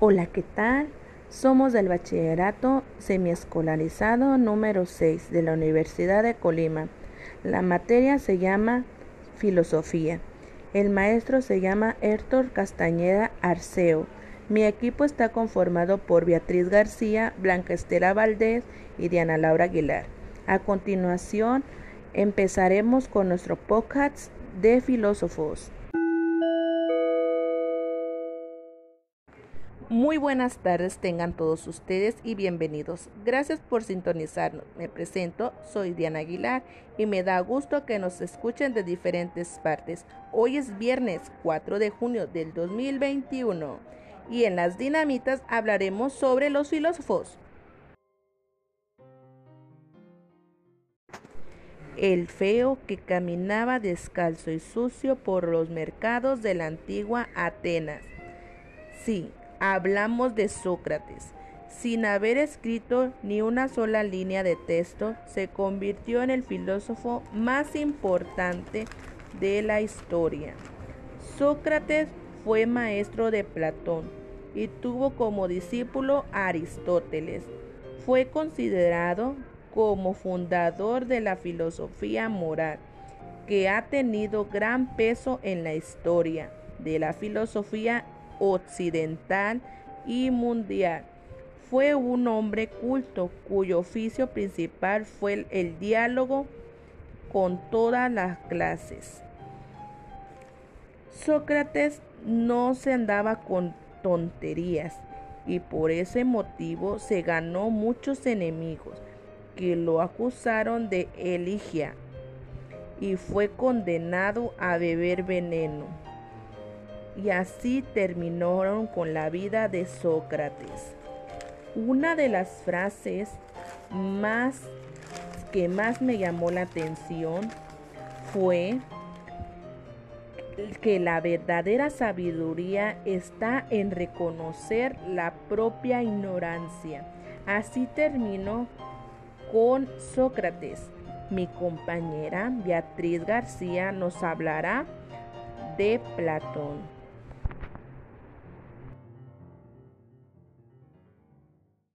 Hola, ¿qué tal? Somos del Bachillerato Semiescolarizado número 6 de la Universidad de Colima. La materia se llama Filosofía. El maestro se llama Héctor Castañeda Arceo. Mi equipo está conformado por Beatriz García, Blanca Estela Valdés y Diana Laura Aguilar. A continuación, empezaremos con nuestro podcast de filósofos. Muy buenas tardes tengan todos ustedes y bienvenidos. Gracias por sintonizarnos. Me presento, soy Diana Aguilar y me da gusto que nos escuchen de diferentes partes. Hoy es viernes 4 de junio del 2021 y en las dinamitas hablaremos sobre los filósofos. El feo que caminaba descalzo y sucio por los mercados de la antigua Atenas. Sí, hablamos de Sócrates. Sin haber escrito ni una sola línea de texto, se convirtió en el filósofo más importante de la historia. Sócrates fue maestro de Platón y tuvo como discípulo a Aristóteles. Fue considerado como fundador de la filosofía moral, que ha tenido gran peso en la historia de la filosofía occidental y mundial. Fue un hombre culto cuyo oficio principal fue el, diálogo con todas las clases. Sócrates no se andaba con tonterías y por ese motivo se ganó muchos enemigos que lo acusaron de eligia y fue condenado a beber veneno y así terminaron con la vida de Sócrates. Una de las frases más que más me llamó la atención fue que la verdadera sabiduría está en reconocer la propia ignorancia. Así terminó con Sócrates. Mi compañera Beatriz García nos hablará de Platón.